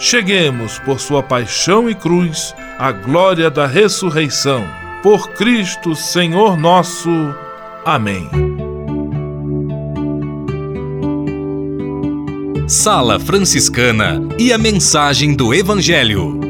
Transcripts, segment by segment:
cheguemos, por sua paixão e cruz, à glória da ressurreição. Por Cristo, Senhor nosso. Amém. Sala Franciscana e a mensagem do Evangelho.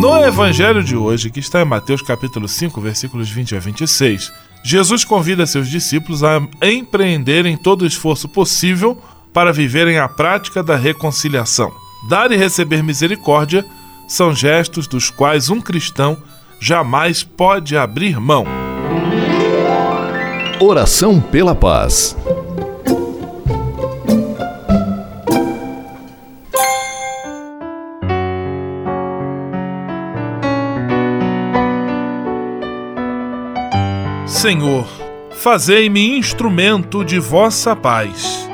No evangelho de hoje, que está em Mateus capítulo 5, versículos 20 a 26, Jesus convida seus discípulos a empreenderem todo o esforço possível para viverem a prática da reconciliação. Dar e receber misericórdia são gestos dos quais um cristão jamais pode abrir mão. Oração pela paz. Senhor, fazei-me instrumento de vossa paz.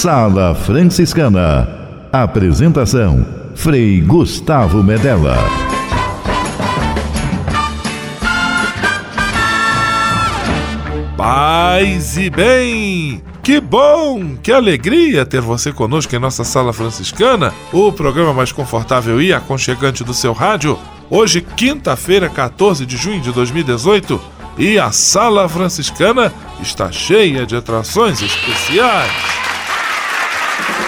Sala Franciscana. Apresentação: Frei Gustavo Medella. Paz e bem! Que bom, que alegria ter você conosco em nossa sala franciscana, o programa mais confortável e aconchegante do seu rádio. Hoje, quinta-feira, 14 de junho de 2018 e a Sala Franciscana está cheia de atrações especiais.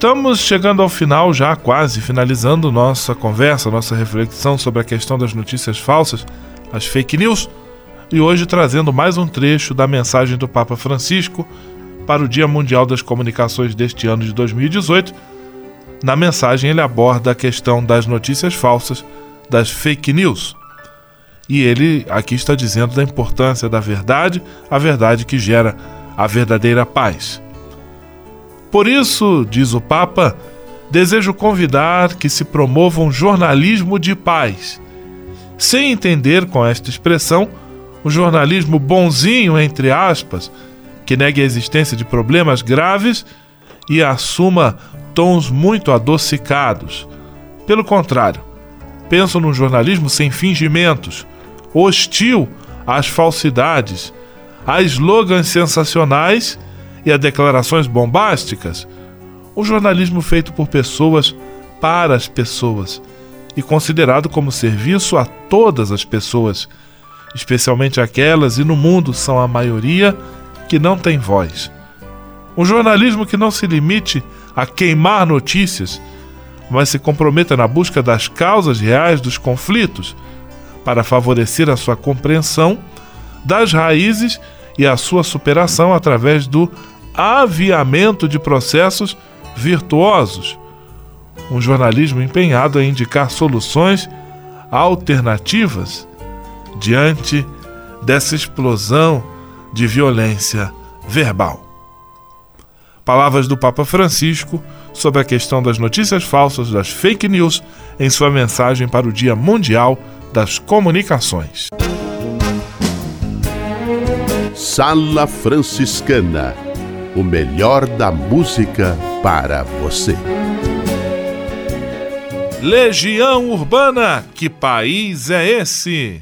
Estamos chegando ao final, já quase finalizando nossa conversa, nossa reflexão sobre a questão das notícias falsas, as fake news, e hoje trazendo mais um trecho da mensagem do Papa Francisco para o Dia Mundial das Comunicações deste ano de 2018. Na mensagem, ele aborda a questão das notícias falsas, das fake news. E ele aqui está dizendo da importância da verdade, a verdade que gera a verdadeira paz. Por isso, diz o Papa, desejo convidar que se promova um jornalismo de paz, sem entender com esta expressão o jornalismo bonzinho, entre aspas, que negue a existência de problemas graves e assuma tons muito adocicados. Pelo contrário, penso num jornalismo sem fingimentos, hostil às falsidades, a slogans sensacionais e a declarações bombásticas, o jornalismo feito por pessoas para as pessoas e considerado como serviço a todas as pessoas, especialmente aquelas e no mundo são a maioria que não tem voz. Um jornalismo que não se limite a queimar notícias, mas se comprometa na busca das causas reais dos conflitos para favorecer a sua compreensão das raízes e a sua superação através do aviamento de processos virtuosos. Um jornalismo empenhado a indicar soluções alternativas diante dessa explosão de violência verbal. Palavras do Papa Francisco sobre a questão das notícias falsas, das fake news, em sua mensagem para o Dia Mundial das Comunicações. Sala Franciscana o melhor da música para você. Legião Urbana, que país é esse?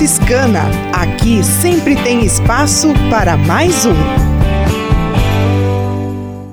Franciscana. Aqui sempre tem espaço para mais um.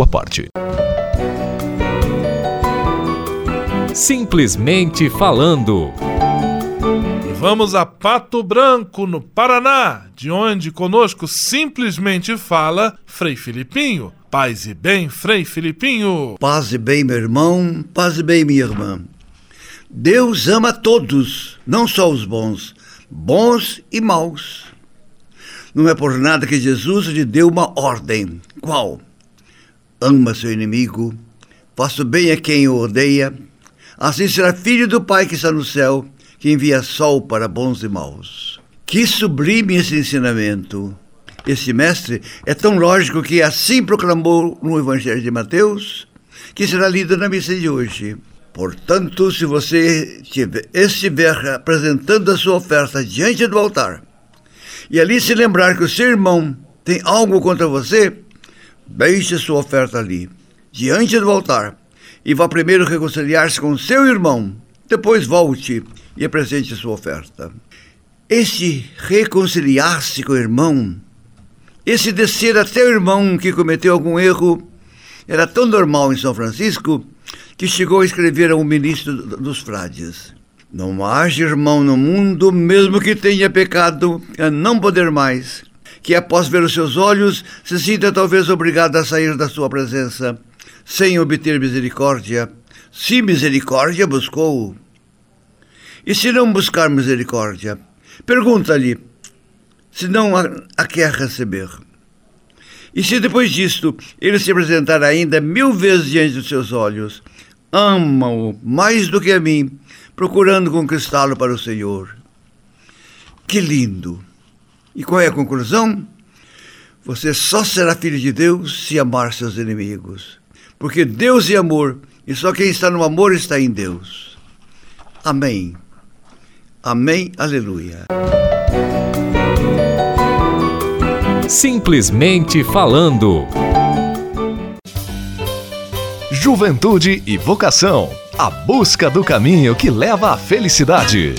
sua parte. Simplesmente falando. E vamos a Pato Branco, no Paraná, de onde conosco simplesmente fala Frei Filipinho. Paz e bem, Frei Filipinho. Paz e bem, meu irmão, paz e bem, minha irmã. Deus ama todos, não só os bons, bons e maus. Não é por nada que Jesus lhe deu uma ordem. Qual? Ama seu inimigo, faça bem a quem o odeia, assim será filho do Pai que está no céu, que envia sol para bons e maus. Que sublime esse ensinamento! Esse mestre é tão lógico que assim proclamou no Evangelho de Mateus, que será lido na missa de hoje. Portanto, se você estiver apresentando a sua oferta diante do altar, e ali se lembrar que o seu irmão tem algo contra você, Deixe sua oferta ali, diante do altar, e vá primeiro reconciliar-se com seu irmão. Depois volte e apresente sua oferta. Esse reconciliar-se com o irmão, esse descer até o irmão que cometeu algum erro, era tão normal em São Francisco que chegou a escrever a um ministro dos frades. Não haja irmão no mundo, mesmo que tenha pecado, a não poder mais, que após ver os seus olhos se sinta talvez obrigado a sair da sua presença, sem obter misericórdia, se misericórdia buscou. E se não buscar misericórdia, pergunta-lhe, se não a, a quer receber. E se depois disto ele se apresentar ainda mil vezes diante dos seus olhos, ama-o mais do que a mim, procurando conquistá-lo para o Senhor. Que lindo! E qual é a conclusão? Você só será filho de Deus se amar seus inimigos. Porque Deus é amor, e só quem está no amor está em Deus. Amém. Amém. Aleluia. Simplesmente falando. Juventude e vocação. A busca do caminho que leva à felicidade.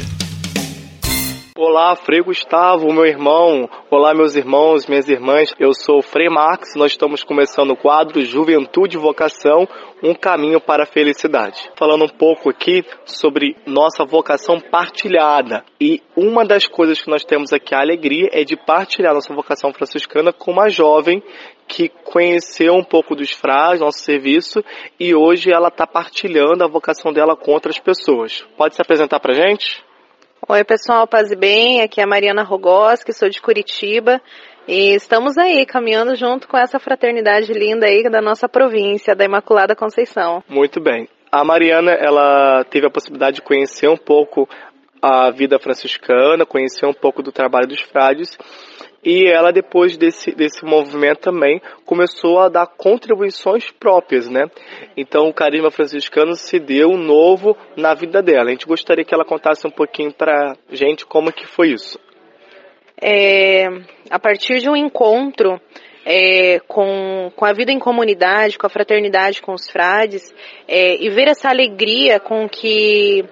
Olá, Frei Gustavo, meu irmão. Olá, meus irmãos, minhas irmãs. Eu sou o Frei Marx. Nós estamos começando o quadro Juventude e Vocação, um caminho para a felicidade. Falando um pouco aqui sobre nossa vocação partilhada. E uma das coisas que nós temos aqui, a alegria, é de partilhar nossa vocação franciscana com uma jovem que conheceu um pouco dos frades, nosso serviço, e hoje ela está partilhando a vocação dela com outras pessoas. Pode se apresentar para gente? Oi, pessoal, paz e bem. Aqui é a Mariana Rogoski, sou de Curitiba. E estamos aí caminhando junto com essa fraternidade linda aí da nossa província, da Imaculada Conceição. Muito bem. A Mariana, ela teve a possibilidade de conhecer um pouco a vida franciscana, conhecer um pouco do trabalho dos frades e ela, depois desse, desse movimento também, começou a dar contribuições próprias, né? Então, o carisma franciscano se deu novo na vida dela. A gente gostaria que ela contasse um pouquinho pra gente como que foi isso. É, a partir de um encontro é, com, com a vida em comunidade, com a fraternidade com os frades, é, e ver essa alegria com que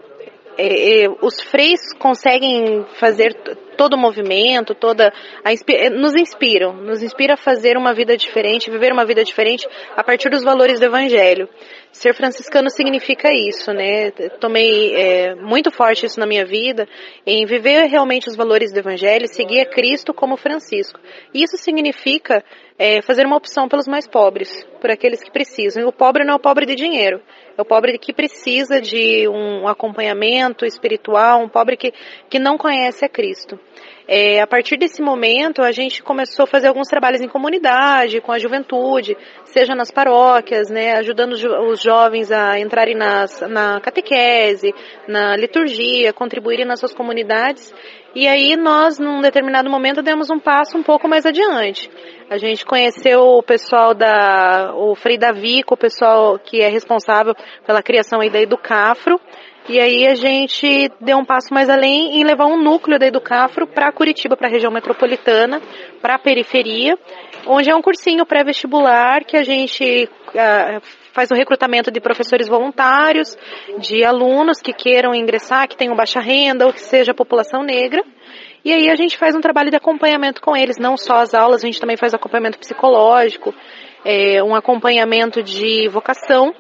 é, é, os freis conseguem fazer todo o movimento, toda a, é, nos inspiram, nos inspira a fazer uma vida diferente, viver uma vida diferente a partir dos valores do Evangelho. Ser franciscano significa isso, né? Tomei é, muito forte isso na minha vida, em viver realmente os valores do Evangelho, seguir a Cristo como Francisco. Isso significa é, fazer uma opção pelos mais pobres, por aqueles que precisam. E o pobre não é o pobre de dinheiro, é o pobre que precisa de um acompanhamento espiritual, um pobre que, que não conhece a Cristo. É, a partir desse momento, a gente começou a fazer alguns trabalhos em comunidade, com a juventude, seja nas paróquias, né, ajudando os jovens a entrarem nas, na catequese, na liturgia, contribuírem nas suas comunidades. E aí nós, num determinado momento, demos um passo um pouco mais adiante. A gente conheceu o pessoal da, o Frei Davico, o pessoal que é responsável pela criação aí da Educafro, e aí a gente deu um passo mais além em levar um núcleo da Educafro para Curitiba, para a região metropolitana, para a periferia, onde é um cursinho pré-vestibular que a gente uh, faz o recrutamento de professores voluntários, de alunos que queiram ingressar, que tenham baixa renda ou que seja população negra. E aí a gente faz um trabalho de acompanhamento com eles, não só as aulas, a gente também faz acompanhamento psicológico, é, um acompanhamento de vocação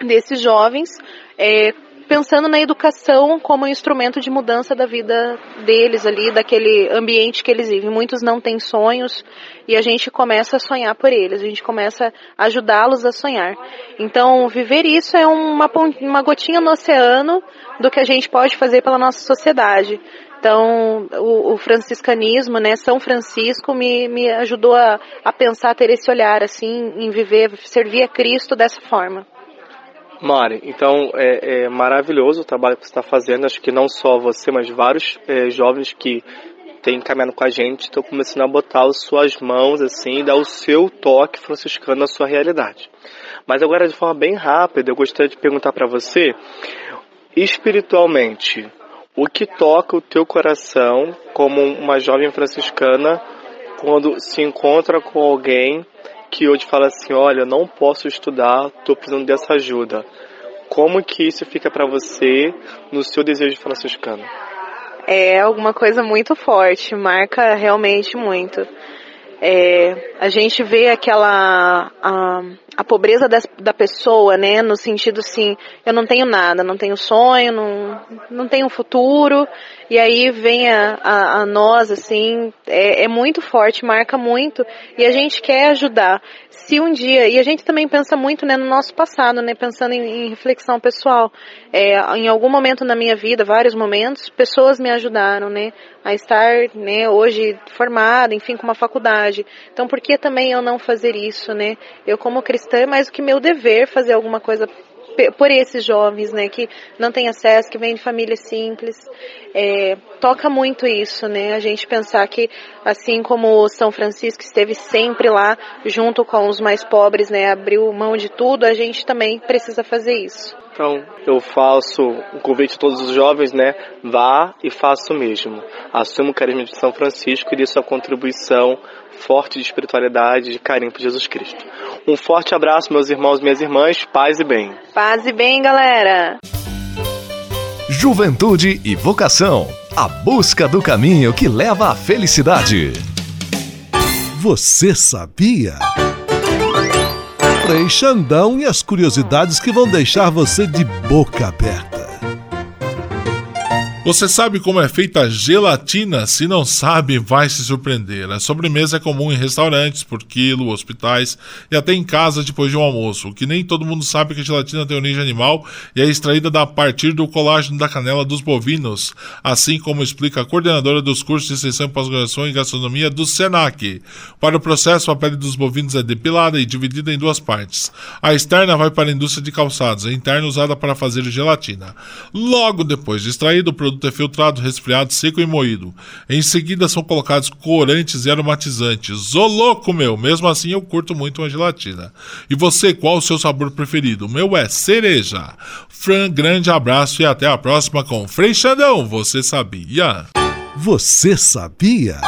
desses jovens, é, pensando na educação como instrumento de mudança da vida deles ali, daquele ambiente que eles vivem. Muitos não têm sonhos e a gente começa a sonhar por eles, a gente começa a ajudá-los a sonhar. Então, viver isso é uma, uma gotinha no oceano do que a gente pode fazer pela nossa sociedade. Então, o, o, franciscanismo, né, São Francisco me, me ajudou a, a pensar, ter esse olhar, assim, em viver, servir a Cristo dessa forma. Mari, então é, é, maravilhoso o trabalho que você está fazendo. Acho que não só você, mas vários é, jovens que têm caminhado com a gente estão começando a botar as suas mãos assim, dar o seu toque franciscano na sua realidade. Mas agora de forma bem rápida, eu gostaria de perguntar para você, espiritualmente, o que toca o teu coração como uma jovem franciscana quando se encontra com alguém que hoje fala assim, olha, não posso estudar, estou precisando dessa ajuda. Como que isso fica para você no seu desejo franciscano? É alguma coisa muito forte, marca realmente muito. É, a gente vê aquela a, a pobreza da, pessoa, né, no sentido assim, eu não tenho nada, não tenho sonho, não, não tenho futuro, e aí vem a, a, a nós, assim, é, é muito forte, marca muito, e a gente quer ajudar. Se um dia, e a gente também pensa muito, né, no nosso passado, né, pensando em, em reflexão pessoal, é, em algum momento na minha vida, vários momentos, pessoas me ajudaram, né, a estar, né, hoje formada, enfim, com uma faculdade. Então, por que também eu não fazer isso, né? Eu como cristã é mais do que meu dever fazer alguma coisa por esses jovens, né, que não têm acesso, que vêm de famílias simples. É, toca muito isso, né, a gente pensar que, assim como São Francisco esteve sempre lá, junto com os mais pobres, né, abriu mão de tudo, a gente também precisa fazer isso. Então, eu faço um convite a todos os jovens, né? Vá e faça o mesmo. Assuma o carisma de São Francisco e dê sua contribuição forte de espiritualidade, de carinho por Jesus Cristo. Um forte abraço, meus irmãos e minhas irmãs. Paz e bem. Paz e bem, galera. Juventude e vocação. A busca do caminho que leva à felicidade. Você sabia? Frei Xandão e as curiosidades que vão deixar você de boca aberta. Você sabe como é feita a gelatina? Se não sabe, vai se surpreender. A sobremesa é comum em restaurantes, por quilo, hospitais e até em casa depois de um almoço. O que nem todo mundo sabe que a gelatina tem origem animal e é extraída a partir do colágeno da canela dos bovinos, assim como explica a coordenadora dos cursos de extensão e pós-graduação em gastronomia do SENAC. Para o processo, a pele dos bovinos é depilada e dividida em duas partes. A externa vai para a indústria de calçados, a interna usada para fazer gelatina. Logo depois de extraído o produto produto é filtrado, resfriado, seco e moído. Em seguida são colocados corantes e aromatizantes. Ô louco, meu! Mesmo assim eu curto muito uma gelatina. E você, qual o seu sabor preferido? O meu é cereja. Fran, grande abraço e até a próxima com Frei Xandão. Você sabia? Você sabia?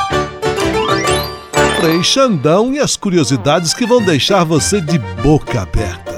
Frei Xandão e as curiosidades que vão deixar você de boca aberta.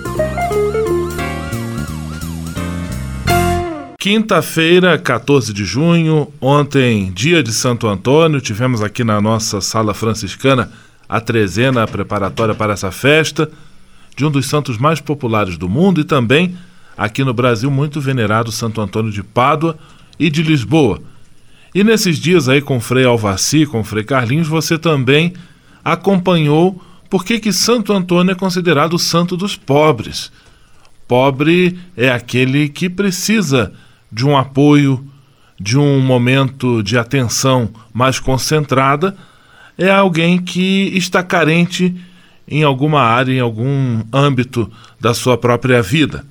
Quinta-feira, 14 de junho, ontem, dia de Santo Antônio, tivemos aqui na nossa sala franciscana a trezena preparatória para essa festa de um dos santos mais populares do mundo e também aqui no Brasil muito venerado Santo Antônio de Pádua e de Lisboa. E nesses dias aí com Frei Alvaci, com Frei Carlinhos, você também acompanhou por que que Santo Antônio é considerado o santo dos pobres. Pobre é aquele que precisa de um apoio, de um momento de atenção mais concentrada, é alguém que está carente em alguma área, em algum âmbito da sua própria vida.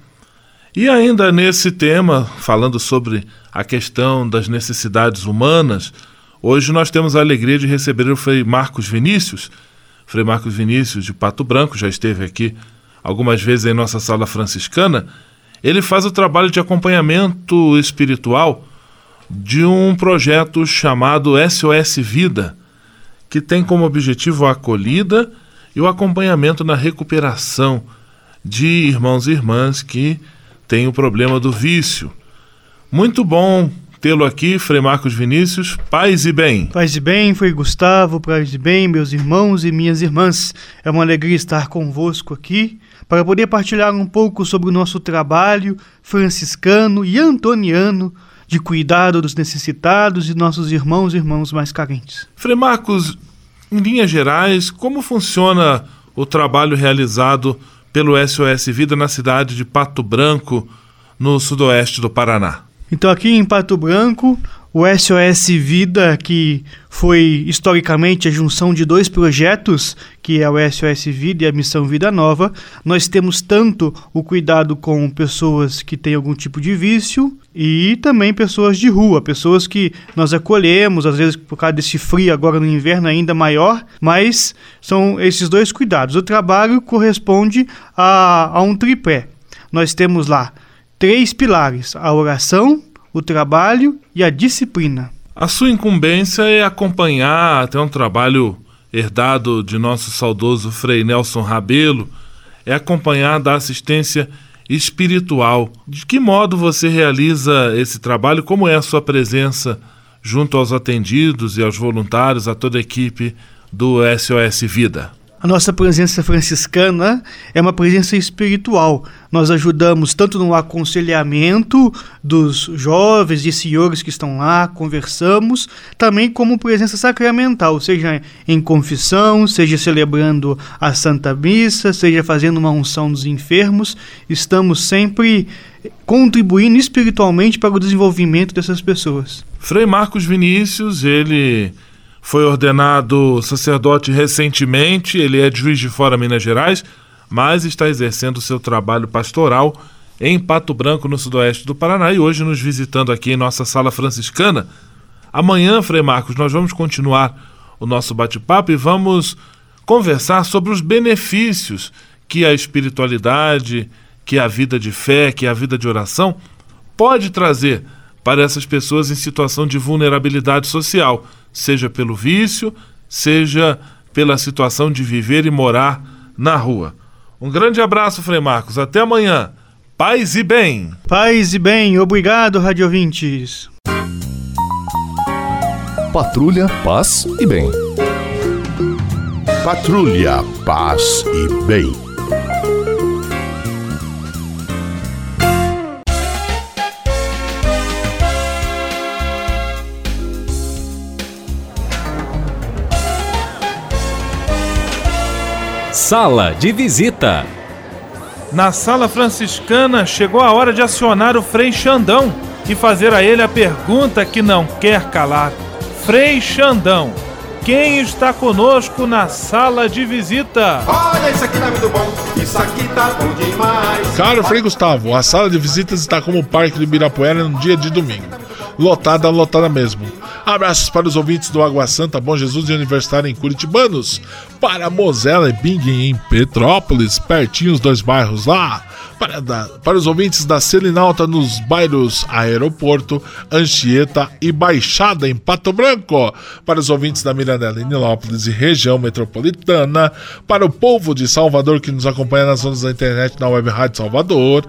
E ainda nesse tema, falando sobre a questão das necessidades humanas, hoje nós temos a alegria de receber o Frei Marcos Vinícius. Frei Marcos Vinícius de Pato Branco já esteve aqui algumas vezes em nossa sala franciscana ele faz o trabalho de acompanhamento espiritual de um projeto chamado SOS Vida, que tem como objetivo a acolhida e o acompanhamento na recuperação de irmãos e irmãs que têm o problema do vício. Muito bom tê-lo aqui, Frei Marcos Vinícius. Paz e bem. Paz e bem, Frei Gustavo, paz e bem, meus irmãos e minhas irmãs. É uma alegria estar convosco aqui para poder partilhar um pouco sobre o nosso trabalho franciscano e antoniano de cuidado dos necessitados e nossos irmãos e irmãos mais carentes. Frei Marcos, em linhas gerais, como funciona o trabalho realizado pelo SOS Vida na cidade de Pato Branco, no sudoeste do Paraná? Então, aqui em Pato Branco, o SOS Vida, que foi historicamente a junção de dois projetos, que é o SOS Vida e a Missão Vida Nova, nós temos tanto o cuidado com pessoas que têm algum tipo de vício e também pessoas de rua, pessoas que nós acolhemos, às vezes por causa desse frio agora no inverno ainda maior, mas são esses dois cuidados. O trabalho corresponde a, a um tripé. Nós temos lá três pilares: a oração, o trabalho e a disciplina. A sua incumbência é acompanhar até um trabalho herdado de nosso saudoso Frei Nelson Rabelo, é acompanhado da assistência espiritual. De que modo você realiza esse trabalho? Como é a sua presença junto aos atendidos e aos voluntários, a toda a equipe do SOS Vida? A nossa presença franciscana é uma presença espiritual. Nós ajudamos tanto no aconselhamento dos jovens e senhores que estão lá, conversamos, também como presença sacramental, seja em confissão, seja celebrando a Santa Missa, seja fazendo uma unção dos enfermos. Estamos sempre contribuindo espiritualmente para o desenvolvimento dessas pessoas. Frei Marcos Vinícius, ele foi ordenado sacerdote recentemente, ele é de Juiz de Fora, Minas Gerais, mas está exercendo seu trabalho pastoral em Pato Branco, no sudoeste do Paraná, e hoje nos visitando aqui em nossa sala franciscana. Amanhã, Frei Marcos, nós vamos continuar o nosso bate-papo e vamos conversar sobre os benefícios que a espiritualidade, que a vida de fé, que a vida de oração pode trazer para essas pessoas em situação de vulnerabilidade social seja pelo vício, seja pela situação de viver e morar na rua. Um grande abraço, Frei Marcos. Até amanhã. Paz e bem. Paz e bem. Obrigado, rádio ouvintes. Patrulha, paz e bem. Patrulha, paz e bem. Sala de visita. Na sala franciscana chegou a hora de acionar o Frei Xandão e fazer a ele a pergunta que não quer calar. Frei Xandão, quem está conosco na sala de visita? Olha, isso aqui tá muito bom, isso aqui tá bom demais. Caro Frei Gustavo, a sala de visitas está como o Parque do Ibirapuera no dia de domingo. Lotada, lotada mesmo. Abraços para os ouvintes do Água Santa, Bom Jesus e Universitário em Curitibanos. Para Mosela e Bing em Petrópolis, pertinho os dois bairros lá para, da, para os ouvintes da Selinalta nos bairros Aeroporto, Anchieta e Baixada em Pato Branco, para os ouvintes da Mirandela em Nilópolis e região metropolitana, para o povo de Salvador que nos acompanha nas zonas da internet na Web Rádio Salvador.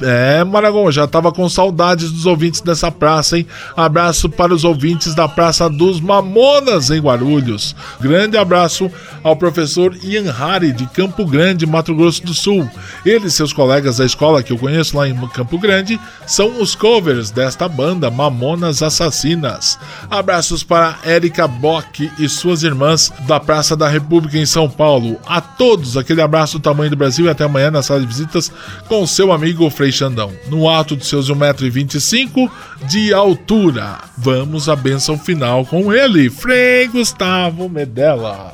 É, Maragão, já estava com saudades dos ouvintes dessa praça, hein? Abraço para os ouvintes da Praça dos Mamonas em Guarulhos. Grande abraço ao professor Ian Hari de Campo Grande, Mato Grosso do Sul. Ele e seus colegas da escola que eu conheço lá em Campo Grande são os covers desta banda Mamonas Assassinas. Abraços para Érica Bock e suas irmãs da Praça da República em São Paulo. A todos, aquele abraço do tamanho do Brasil e até amanhã na sala de visitas com seu amigo Frei Xandão. No alto de seus 1,25m de altura. Vamos à benção final com ele, Frei Gustavo Medella.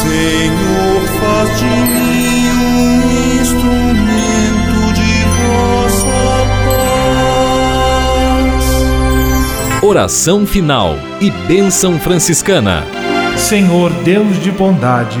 Senhor, faz de mim um instrumento de vossa paz. Oração final e bênção franciscana. Senhor Deus de bondade,